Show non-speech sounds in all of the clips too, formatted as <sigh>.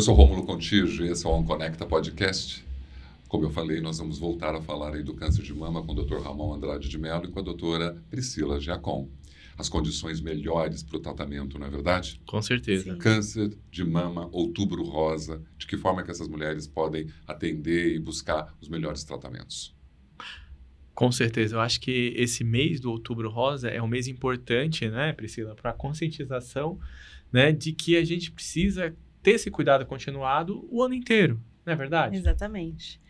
Eu sou Rômulo Contígio e esse é o OnConecta Podcast. Como eu falei, nós vamos voltar a falar aí do câncer de mama com o Dr. Ramon Andrade de Mello e com a doutora Priscila Giacom. As condições melhores para o tratamento, não é verdade? Com certeza. Sim. Câncer de mama, outubro rosa, de que forma que essas mulheres podem atender e buscar os melhores tratamentos? Com certeza. Eu acho que esse mês do Outubro Rosa é um mês importante, né, Priscila, para a conscientização, né, de que a gente precisa ter esse cuidado continuado o ano inteiro, não é verdade? Exatamente.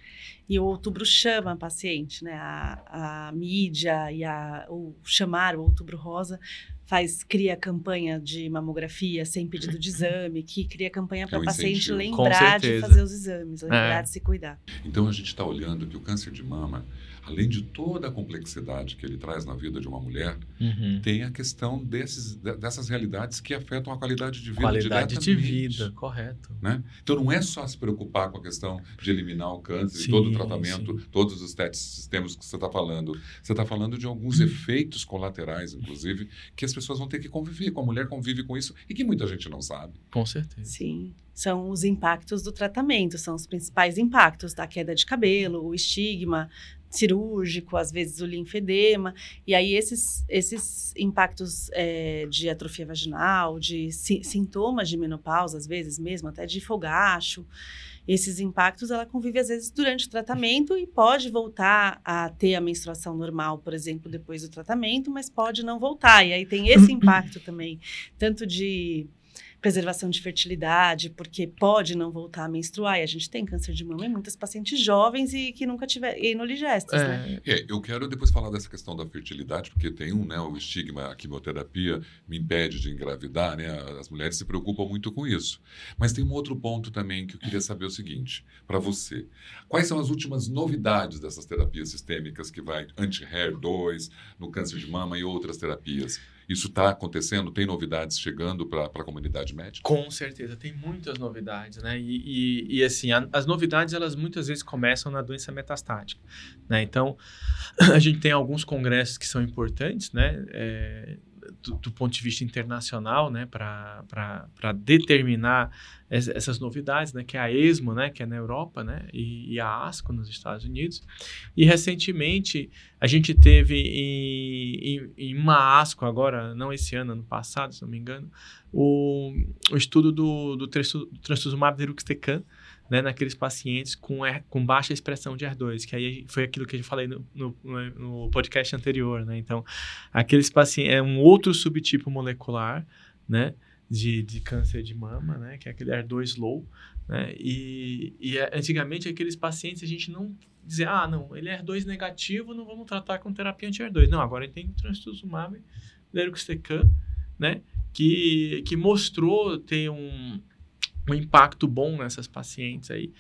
E o outubro chama a paciente, né? A, a mídia e a, o chamar o outubro rosa faz cria campanha de mamografia sem pedido de <laughs> exame, que cria campanha para É um o paciente incentivo. lembrar de fazer os exames, lembrar É. de se cuidar. Então a gente está olhando que o câncer de mama, além de toda a complexidade que ele traz na vida de uma mulher, Uhum. tem a questão desses, de- dessas realidades que afetam a qualidade de vida Qualidade de vida, correto. né? Então não é só se preocupar com a questão de eliminar o câncer Sim, e todo o tratamento, sim. todos os testes, sistemas que você está falando. Você está falando de alguns Uhum. efeitos colaterais, inclusive, que as pessoas vão ter que conviver, com a mulher convive com isso e que muita gente não sabe. Com certeza. Sim, são os impactos do tratamento, são os principais impactos da queda de cabelo, o estigma cirúrgico, às vezes o linfedema, e aí esses, esses impactos é, de atrofia vaginal, de si- sintomas de menopausa, às vezes mesmo, até de fogacho, esses impactos ela convive às vezes durante o tratamento e pode voltar a ter a menstruação normal, por exemplo, depois do tratamento, mas pode não voltar. E aí tem esse <clears throat> impacto também, tanto de preservação de fertilidade, porque pode não voltar a menstruar. E a gente tem câncer de mama em muitas pacientes jovens e que nunca tiveram enoligestas, né? É, É, eu quero depois falar dessa questão da fertilidade, porque tem um, né, o estigma, a quimioterapia me impede de engravidar, né? As mulheres se preocupam muito com isso. Mas tem um outro ponto também que eu queria saber o seguinte, para você. Quais são as últimas novidades dessas terapias sistêmicas que vai anti-HER 2, no câncer de mama e outras terapias? Isso está acontecendo? Tem novidades chegando para a comunidade médica? Com certeza, tem muitas novidades, né? E, e, e, assim, a- as novidades, elas muitas vezes começam na doença metastática, né? Então, <clears throat> a gente tem alguns congressos que são importantes, né? É, do, do ponto de vista internacional, né? Para determinar es- essas novidades, né? Que é a ESMO, né? Que é na Europa, né? E, e a ASCO nos Estados Unidos. E, recentemente, a gente teve em, em, em uma ASCO agora, não esse ano, ano passado, se não me engano, o, o estudo do, do do trastuzumab deruxtecan, né, naqueles pacientes com, com baixa expressão de HER2, que aí foi aquilo que eu falei no, no, no podcast anterior, né? Então, aqueles pacientes, é um outro subtipo molecular, né, de, de câncer de mama, né, que é aquele HER2 low, né, e, e antigamente aqueles pacientes a gente não dizia, ah, não, ele é HER2 negativo, não vamos tratar com terapia anti-HER2. Não, agora ele tem trastuzumab deruxtecan, né, que, que mostrou ter um, um impacto bom nessas pacientes aí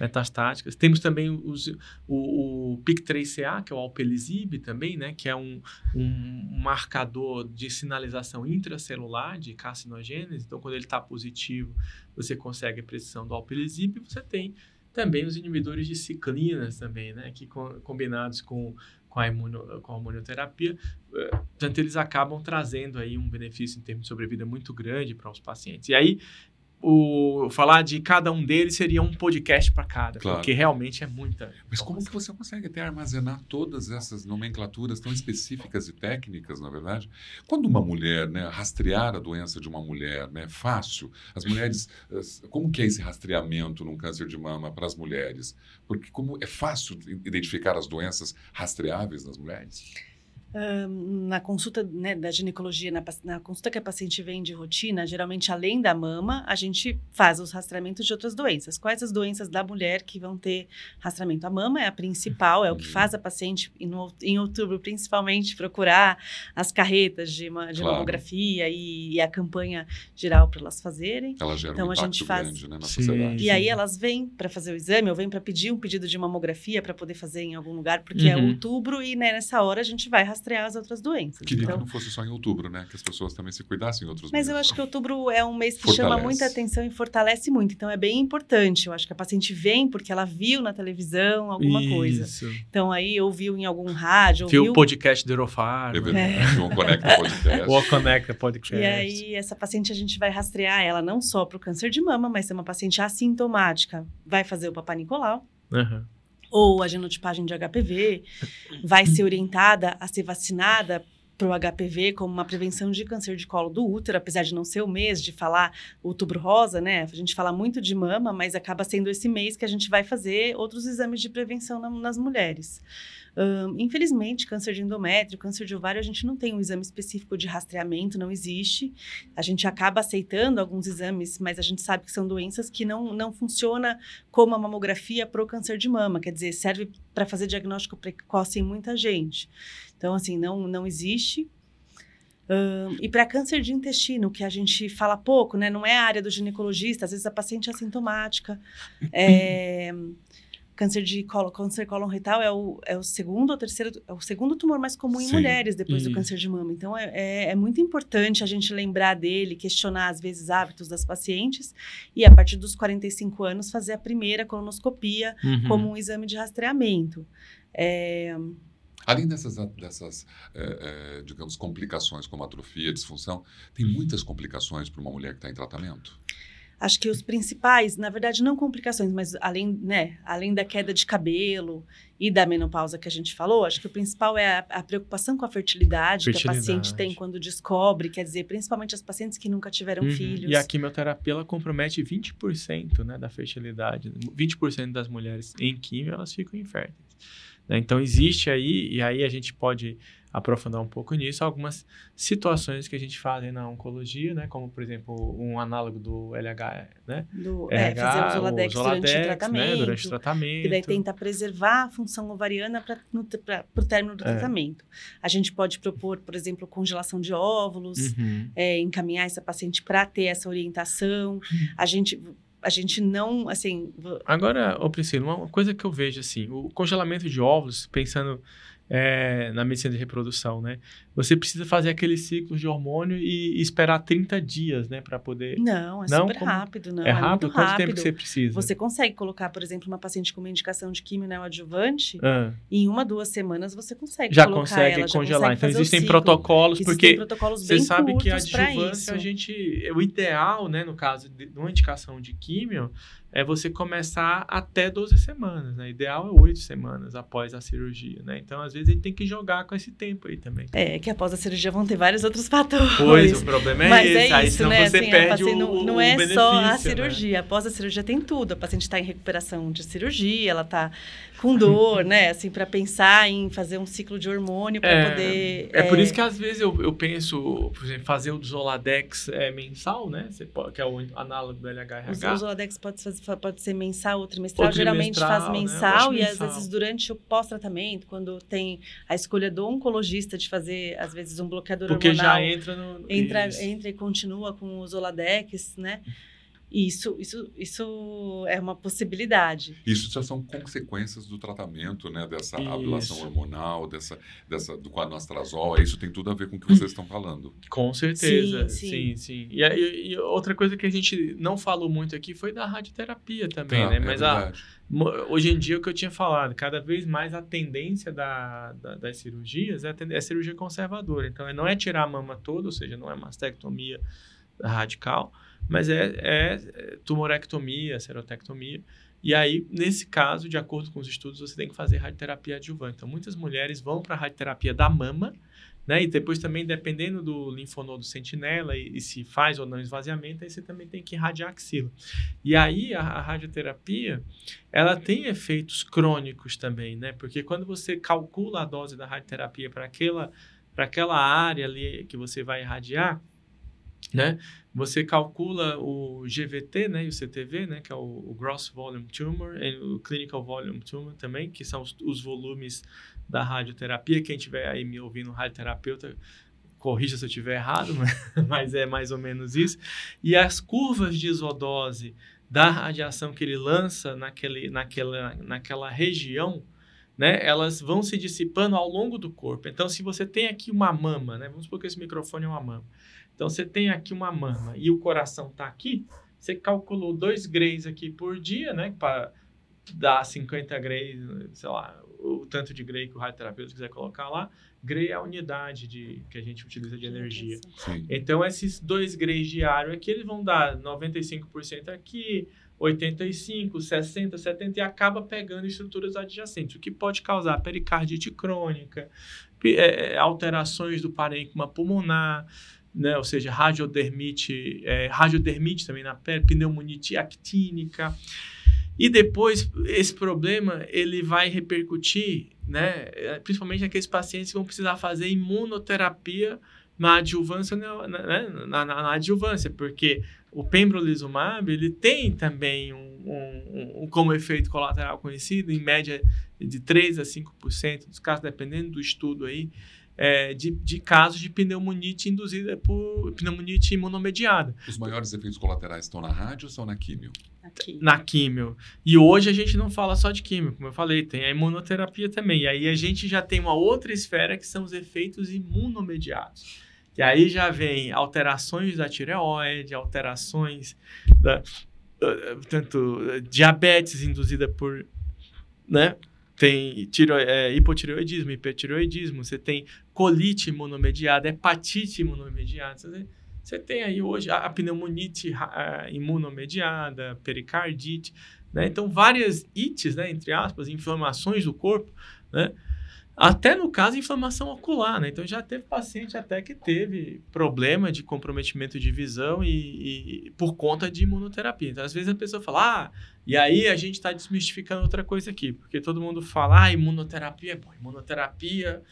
metastáticas. Temos também os, o, o PIK3CA, que é o alpelisib também, né, que é um, um marcador de sinalização intracelular de carcinogênese. Então, quando ele está positivo, você consegue a precisão do alpelisib e você tem também os inibidores de ciclinas também, né, que co- combinados com com a, imuno, com a hormonioterapia, eh, portanto, eles acabam trazendo aí um benefício em termos de sobrevida muito grande para os pacientes. E aí, o, falar de cada um deles seria um podcast para cada, Claro. porque realmente é muita. Mas como que você consegue até armazenar todas essas nomenclaturas tão específicas e técnicas, na verdade? Quando uma mulher, né, rastrear a doença de uma mulher, né, é fácil. As mulheres, como que é esse rastreamento num câncer de mama para as mulheres? Porque como é fácil identificar as doenças rastreáveis nas mulheres? Na consulta né, da ginecologia, na, na consulta que a paciente vem de rotina, geralmente além da mama, a gente faz os rastreamentos de outras doenças. Quais as doenças da mulher que vão ter rastreamento? A mama é a principal, é o que Uhum. faz a paciente, no, em outubro principalmente, procurar as carretas de, ma- de Claro. mamografia e, e a campanha geral para elas fazerem. Ela gera Então, um a gente faz- grande né, na Sim. sociedade. E aí elas vêm para fazer o exame ou vêm para pedir um pedido de mamografia para poder fazer em algum lugar, porque é Uhum. outubro e né, nessa hora a gente vai rastrear rastrear as outras doenças. Queria então, que não fosse só em outubro, né? Que as pessoas também se cuidassem em outros mas meses. eu acho que outubro é um mês que Fortalece. chama muita atenção e fortalece muito. Então é bem importante. Eu acho que a paciente vem porque ela viu na televisão alguma coisa. Isso. Então aí ouviu em algum rádio, Viu ouviu. o podcast do Eurofar. É verdade. O Conecta Podcast. <laughs> O Conecta Podcast. E aí, essa paciente a gente vai rastrear ela não só para o câncer de mama, mas se é uma paciente assintomática, vai fazer o Papa Nicolau, Aham. Ou a genotipagem de HPV, vai ser orientada a ser vacinada para o HPV como uma prevenção de câncer de colo do útero, apesar de não ser o mês de falar outubro rosa, né? A gente fala muito de mama, mas acaba sendo esse mês que a gente vai fazer outros exames de prevenção na- nas mulheres. Infelizmente, câncer de endométrio, câncer de ovário, a gente não tem um exame específico de rastreamento, não existe. A gente acaba aceitando alguns exames, mas a gente sabe que são doenças que não, não funciona como a mamografia para o câncer de mama, quer dizer, serve para fazer diagnóstico precoce em muita gente. Então, assim, não, não existe. E para câncer de intestino, que a gente fala pouco, né? Não é a área do ginecologista, às vezes a paciente é assintomática. <clears throat> É, câncer de colo, câncer colon retal é o, é o segundo ou terceiro, é o segundo tumor mais comum em Sim. mulheres depois do Isso. câncer de mama. Então, é, é, é muito importante a gente lembrar dele, questionar, às vezes, hábitos das pacientes e, a partir dos 45 anos, fazer a primeira colonoscopia Uhum. como um exame de rastreamento. É, Além dessas, dessas é, é, digamos, complicações como atrofia, disfunção, tem muitas complicações para uma mulher que está em tratamento. Acho que os principais, na verdade, não complicações, mas além, né, além da queda de cabelo e da menopausa que a gente falou, acho que o principal é a, a preocupação com a fertilidade, que a Fertilidade. paciente tem quando descobre, quer dizer, principalmente as pacientes que nunca tiveram Uhum. filhos. E a quimioterapia ela compromete 20% né, da fertilidade. 20% das mulheres em quimio elas ficam inférteis. né? Então existe aí, e aí a gente pode aprofundar um pouco nisso, algumas situações que a gente faz na oncologia, né? Como, por exemplo, um análogo do LH, né? Do, é, RH, fazer o Zoladex, durante o Zoladex, tratamento. Né? Durante o tratamento. Que daí tenta preservar a função ovariana para o término do É. tratamento. A gente pode propor, por exemplo, congelação de óvulos, Uhum. é, encaminhar essa paciente para ter essa orientação. A gente, a gente não, assim, Agora, ô Priscila, uma coisa que eu vejo assim, o congelamento de óvulos, pensando é, na medicina de reprodução, né? Você precisa fazer aquele ciclo de hormônio e, e esperar 30 dias, né, para poder. não, é Não, super como- rápido, não, é rápido? muito Quanto rápido. tempo que você precisa? Você consegue colocar, por exemplo, uma paciente com uma indicação de quimio neoadjuvante, Ah, e em uma, duas semanas você consegue já colocar consegue ela, já congelar. consegue então existem protocolos, Existem porque protocolos você bem sabe que a adjuvância a gente, o ideal, né, no caso de de uma indicação de químio, é você começar até 12 semanas, né? Ideal é 8 semanas após a cirurgia, né? Então, às vezes a gente tem que jogar com esse tempo aí também. É, que após a cirurgia vão ter vários outros <laughs> fatores. Pois, o problema é Mas esse, é aí isso, senão né? você assim, a perde paciente o, não, não o é só a né? cirurgia. Após a cirurgia tem tudo. A paciente está em recuperação de cirurgia, ela está com dor, né? <laughs> Assim, para pensar em fazer um ciclo de hormônio para É, poder. É por isso que às vezes eu, eu penso, por exemplo, fazer o Zoladex é, mensal, né? Você pode, que é o análogo do O LHRH. Zoladex pode, fazer, pode ser mensal ou trimestral. Ou Geralmente trimestral, faz né? Mensal acho e às vezes durante o pós-tratamento, quando tem a escolha do oncologista de fazer, às vezes, um bloqueador Porque hormonal. já entra no. entra, isso. entra e continua com o Zoladex, né? Isso, isso, isso é uma possibilidade. Isso já são consequências do tratamento, né? Dessa Isso. ablação hormonal, dessa, dessa, do quadranastrazol. Isso tem tudo a ver com o que vocês estão falando. <laughs> Com certeza, Sim, sim, sim. sim. E, aí- e outra coisa que a gente não falou muito aqui foi da radioterapia também, Tá, né? é Mas a, mo- hoje em dia, o que eu tinha falado, cada vez mais a tendência da, da- das cirurgias é, é cirurgia conservadora. Então, é- não é tirar a mama toda, ou seja, não é mastectomia radical, mas é, é tumorectomia, serotectomia. E aí, nesse caso, de acordo com os estudos, você tem que fazer radioterapia adjuvante. Então, muitas mulheres vão para a radioterapia da mama, né? E depois também, dependendo do linfonodo sentinela e, e se faz ou não esvaziamento, aí você também tem que irradiar a axila. E aí, a, a radioterapia, ela tem efeitos crônicos também, né? Porque quando você calcula a dose da radioterapia para aquela, aquela área ali que você vai irradiar, né? Você calcula o GVT, né, e o CTV, né, que é o, o Gross Volume Tumor, e o Clinical Volume Tumor também, que são os, os volumes da radioterapia. Quem tiver aí me ouvindo, radioterapeuta, corrija se eu estiver errado, <laughs> mas, mas é mais ou menos isso. E as curvas de isodose da radiação que ele lança naquele, naquela, naquela região, né, elas vão se dissipando ao longo do corpo. Então, se você tem aqui uma mama, né, vamos supor que esse microfone é uma mama. Então, você tem aqui uma mama e o coração está aqui, você calculou 2 grays aqui por dia, né, para dar 50 grays, sei lá, o tanto de gray que o radioterapeuta quiser colocar lá. Gray é a unidade de, que a gente utiliza de energia. Sim. Então, esses 2 grays diários aqui, eles vão dar 95% aqui, 85, 60, 70 e acaba pegando estruturas adjacentes, o que pode causar pericardite crônica, é, alterações do parênquima pulmonar, né, ou seja, radiodermite, é, radiodermite também na pele, pneumonite actínica. E depois esse problema ele vai repercutir, né, principalmente naqueles pacientes que vão precisar fazer imunoterapia na adjuvância, né, na, na, na, adjuvância, porque o pembrolizumab ele tem também um, um, um, como efeito colateral conhecido, em média de 3 a 5% dos casos, dependendo do estudo aí, é, de, de, casos de pneumonite induzida por pneumonite imunomediada. Os maiores efeitos colaterais estão na rádio ou são na químio? Na químio. na químio. E hoje a gente não fala só de químio, como eu falei, tem a imunoterapia também. E aí a gente já tem uma outra esfera que são os efeitos imunomediados. E aí já vem alterações da tireoide, alterações da tanto diabetes induzida por, né? Tem tiro, é, hipotireoidismo, hipertireoidismo, você tem colite imunomediada, hepatite imunomediada. Você, você tem aí hoje a, a pneumonite a, imunomediada, pericardite, né? Então, várias ites, né, entre aspas, inflamações do corpo, né? Até no caso, inflamação ocular, né? Então já teve paciente até que teve problema de comprometimento de visão e, e por conta de imunoterapia. Então, às vezes a pessoa fala, ah, e aí a gente está desmistificando outra coisa aqui, porque todo mundo fala, ah, imunoterapia é bom, imunoterapia.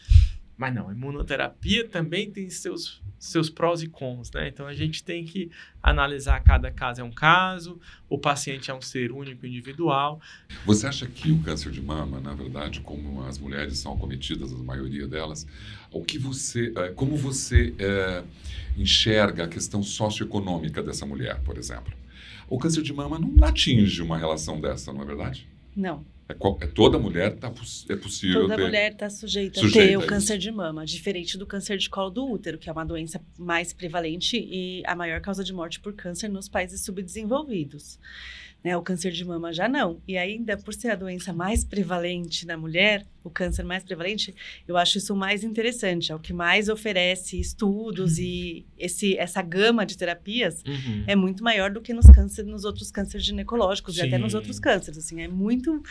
Mas não, imunoterapia também tem seus seus prós e cons, né? Então a gente tem que analisar cada caso é um caso, o paciente é um ser único, individual. Você acha que o câncer de mama, na verdade, como as mulheres são acometidas, a maioria delas, o que você, eh, como você é, enxerga a questão socioeconômica dessa mulher, por exemplo? O câncer de mama não atinge uma relação dessa, não é verdade? Não. É, é, toda mulher tá, é possível toda ter... mulher está sujeita, sujeita, a ter o câncer de mama, diferente do câncer de colo do útero, que é uma doença mais prevalente e a maior causa de morte por câncer nos países subdesenvolvidos. Né? O câncer de mama já não. E ainda por ser a doença mais prevalente na mulher, o câncer mais prevalente, eu acho isso mais interessante. É o que mais oferece estudos uhum. e esse, essa gama de terapias uhum. é muito maior do que nos, câncer, nos outros cânceres ginecológicos Sim. e até nos outros cânceres. Assim, é muito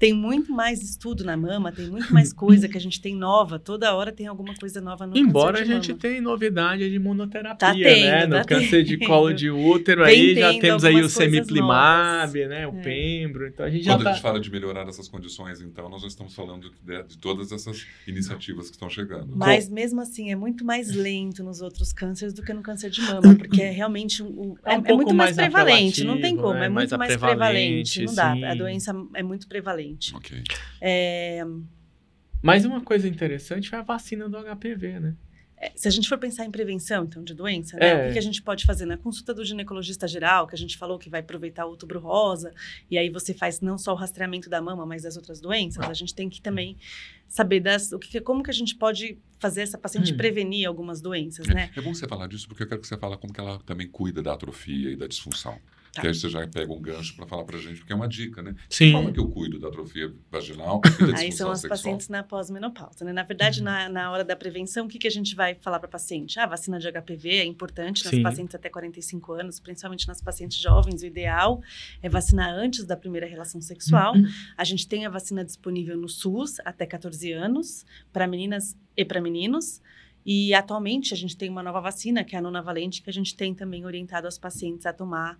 tem muito mais estudo na mama, tem muito mais coisa que a gente tem nova. Toda hora tem alguma coisa nova no Embora a gente tenha novidade de imunoterapia, tá tendo, né? No tá câncer tendo. de colo de útero, aí já temos aí o semiplimab, né? O é. pembro. Então a gente Quando já a gente tá... fala de melhorar essas condições, então, nós estamos falando de, de todas essas iniciativas que estão chegando. Mas Com... mesmo assim, é muito mais lento nos outros cânceres do que no câncer de mama, porque é realmente um, é, é, um é muito mais, mais prevalente, não tem como, né? é muito mais, mais prevalente, não dá. A doença é muito prevalente. Ok. É... Mas uma coisa interessante é a vacina do HPV, né? É, se a gente for pensar em prevenção, então, de doença, né, é. o que, que, a gente pode fazer na consulta do ginecologista geral, que a gente falou que vai aproveitar o outubro rosa, e aí você faz não só o rastreamento da mama, mas das outras doenças, a gente tem que também saber das, o que, como que a gente pode fazer essa paciente hum. prevenir algumas doenças, é, né? É bom você falar disso, porque eu quero que você fale como que ela também cuida da atrofia e da disfunção. Tá. Que aí você já pega um gancho para falar para a gente, porque é uma dica, né? Sim. Como que eu cuido da atrofia vaginal <laughs> e da Aí são as sexual? pacientes na pós-menopausa, né? Na verdade, uhum. na, na hora da prevenção, o que, que a gente vai falar para a paciente? Ah, a vacina de HPV é importante nas Sim. pacientes até 45 anos, principalmente nas pacientes jovens. O ideal é vacinar antes da primeira relação sexual. Uhum. A gente tem a vacina disponível no SUS até 14 anos, para meninas e para meninos. E atualmente a gente tem uma nova vacina, que é a nona valente, que a gente tem também orientado as pacientes a tomar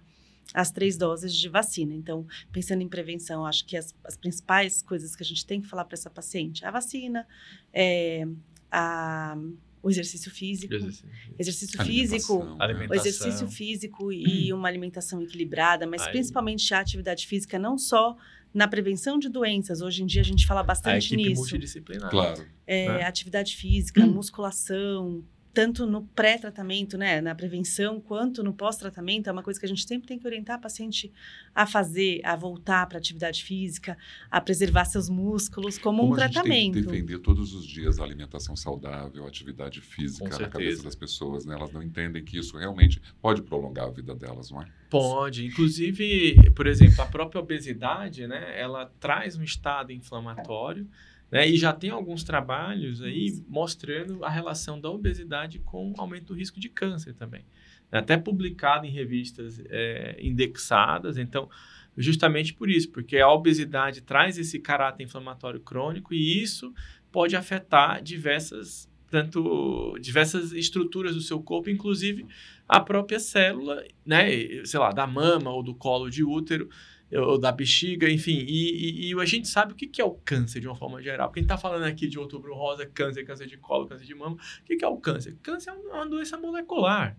as três doses de vacina. Então, pensando em prevenção, acho que as, as principais coisas que a gente tem que falar para essa paciente é a vacina, é, a, o exercício físico, exercício, exercício físico, alimentação. o exercício físico e hum. uma alimentação equilibrada, mas Aí. principalmente a atividade física, não só na prevenção de doenças. Hoje em dia a gente fala bastante a equipe nisso. multidisciplinar. Claro. É, né? Atividade física, hum. musculação, tanto no pré-tratamento, né, na prevenção, quanto no pós-tratamento, é uma coisa que a gente sempre tem que orientar a paciente a fazer, a voltar para a atividade física, a preservar seus músculos como, como um tratamento. tem que defender todos os dias a alimentação saudável, a atividade física na cabeça das pessoas, né? Elas não entendem que isso realmente pode prolongar a vida delas, não é? Pode. Inclusive, por exemplo, a própria obesidade, né, ela traz um estado inflamatório né? E já tem alguns trabalhos aí mostrando a relação da obesidade com o aumento do risco de câncer também. Até publicado em revistas é, indexadas. Então, justamente por isso, porque a obesidade traz esse caráter inflamatório crônico e isso pode afetar diversas tanto diversas estruturas do seu corpo, inclusive a própria célula, né, sei lá, da mama ou do colo de útero, ou da bexiga, enfim. E, e, e, a gente sabe o que, é o câncer de uma forma geral. Porque a gente está falando aqui de outubro rosa, câncer, câncer de colo, câncer de mama. O que, que é o câncer? Câncer é uma doença molecular.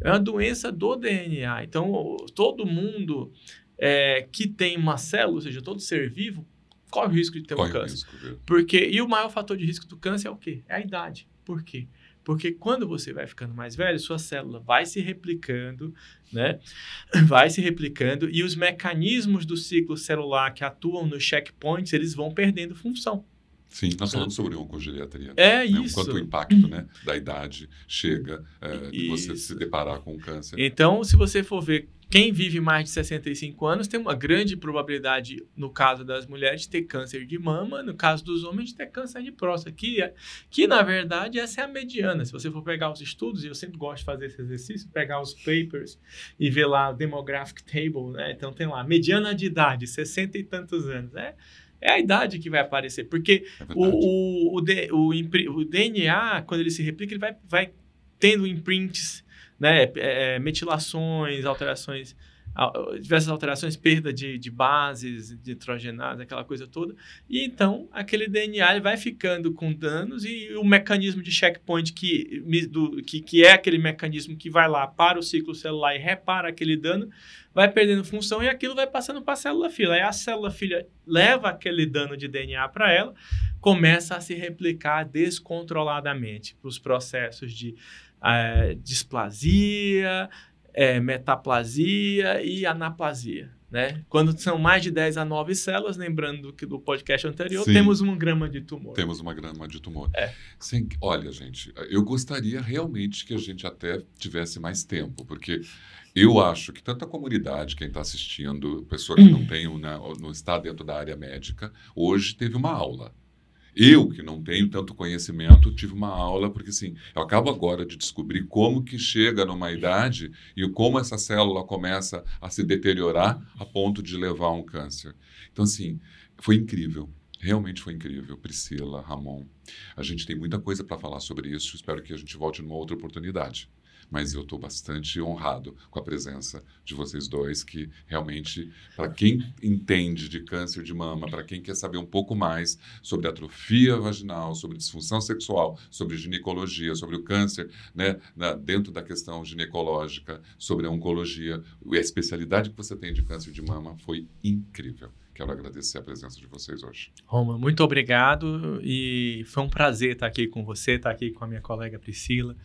É uma doença do DNA. Então, todo mundo é, que tem uma célula, ou seja, todo ser vivo, corre o risco de ter corre um câncer. Risco, Porque, e o maior fator de risco do câncer é o quê? É a idade. Por quê? Porque quando você vai ficando mais velho, sua célula vai se replicando, né? <laughs> Vai se replicando e os mecanismos do ciclo celular que atuam nos checkpoints, eles vão perdendo função. Sim, nós falamos sobre oncogeriatria. É né? isso. Quanto o impacto né, da idade chega é, <laughs> de você se deparar com o câncer. Então, se você for ver quem vive mais de 65 anos tem uma grande probabilidade, no caso das mulheres, de ter câncer de mama, no caso dos homens, de ter câncer de próstata, que, é, que na verdade essa é a mediana. Se você for pegar os estudos, e eu sempre gosto de fazer esse exercício, pegar os papers e ver lá o demographic table, né? Então tem lá, mediana de idade, 60 e tantos anos. É, é a idade que vai aparecer, porque é o, o, o, o, o, DNA, quando ele se replica, ele vai, vai tendo imprints né, é, é, metilações, alterações, diversas alterações, perda de, de bases, de nitrogenadas, aquela coisa toda. E então aquele DNA vai ficando com danos e o mecanismo de checkpoint que, do, que, que é aquele mecanismo que vai lá para o ciclo celular e repara aquele dano, vai perdendo função e aquilo vai passando para a célula filha. Aí a célula filha leva aquele dano de DNA para ela, começa a se replicar descontroladamente para os processos de é, displasia, é, metaplasia e anaplasia. Né? Quando são mais de 10 a 9 células, lembrando que do podcast anterior, Sim, temos um grama de tumor. Temos uma grama de tumor. É. Sim, olha, gente, eu gostaria realmente que a gente até tivesse mais tempo, porque eu acho que tanto a comunidade, quem está assistindo, pessoa que não <clears throat> tem, né, não está dentro da área médica, hoje teve uma aula. Eu, que não tenho tanto conhecimento, tive uma aula, porque assim, eu acabo agora de descobrir como que chega numa idade e como essa célula começa a se deteriorar a ponto de levar a um câncer. Então, assim, foi incrível. Realmente foi incrível, Priscila, Ramon. A gente tem muita coisa para falar sobre isso. Espero que a gente volte numa outra oportunidade mas eu estou bastante honrado com a presença de vocês dois, que realmente, para quem entende de câncer de mama, para quem quer saber um pouco mais sobre atrofia vaginal, sobre disfunção sexual, sobre ginecologia, sobre o câncer, né, na, dentro da questão ginecológica, sobre a oncologia, a especialidade que você tem de câncer de mama foi incrível. Quero agradecer a presença de vocês hoje. Roma, muito obrigado e foi um prazer estar aqui com você, estar aqui com a minha colega Priscila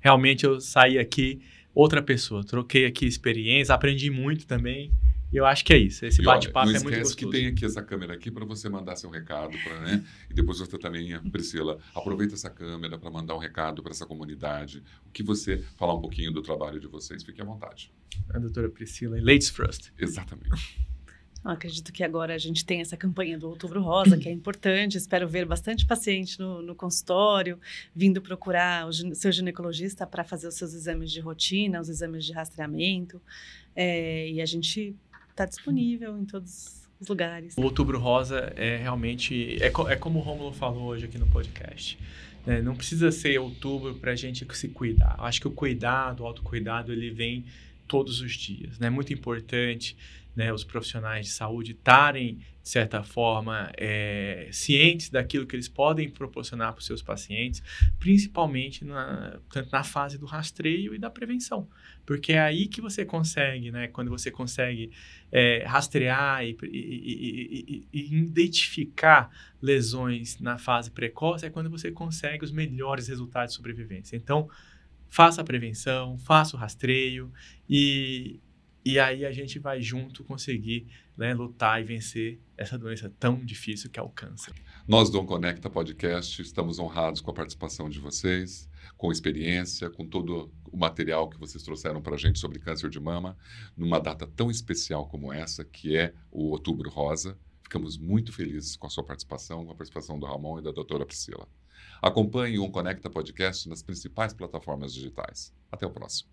realmente eu saí aqui outra pessoa. Troquei aqui experiência, aprendi muito também. E eu acho que é isso. Esse bate-papo é muito gostoso. que tem aqui essa câmera aqui para você mandar seu recado, pra, né? E depois você também, Priscila, aproveita essa câmera para mandar um recado para essa comunidade. O que você falar um pouquinho do trabalho de vocês, fique à vontade. A doutora Priscila, Ladies First. Exatamente. Eu acredito que agora a gente tem essa campanha do Outubro Rosa, que é importante. Espero ver bastante paciente no, no consultório, vindo procurar o seu ginecologista para fazer os seus exames de rotina, os exames de rastreamento. É, e a gente está disponível em todos os lugares. O Outubro Rosa é realmente. É, é como o Romulo falou hoje aqui no podcast. Né? Não precisa ser outubro para a gente se cuidar. Acho que o cuidado, o autocuidado, ele vem todos os dias. É né? muito importante né, os profissionais de saúde estarem de certa forma, é, cientes daquilo que eles podem proporcionar para os seus pacientes, principalmente na, na fase do rastreio e da prevenção. Porque é aí que você consegue, né, quando você consegue é, rastrear e, e, e, e, identificar lesões na fase precoce, é quando você consegue os melhores resultados de sobrevivência. Então, faça a prevenção, faça o rastreio e, e aí a gente vai junto conseguir né, lutar e vencer essa doença tão difícil que é o câncer. Nós do Conecta Podcast estamos honrados com a participação de vocês, com experiência, com todo o material que vocês trouxeram para a gente sobre câncer de mama, numa data tão especial como essa, que é o Outubro Rosa. Ficamos muito felizes com a sua participação, com a participação do Ramon e da doutora Priscila. Acompanhe o Conecta Podcast nas principais plataformas digitais. Até o próximo.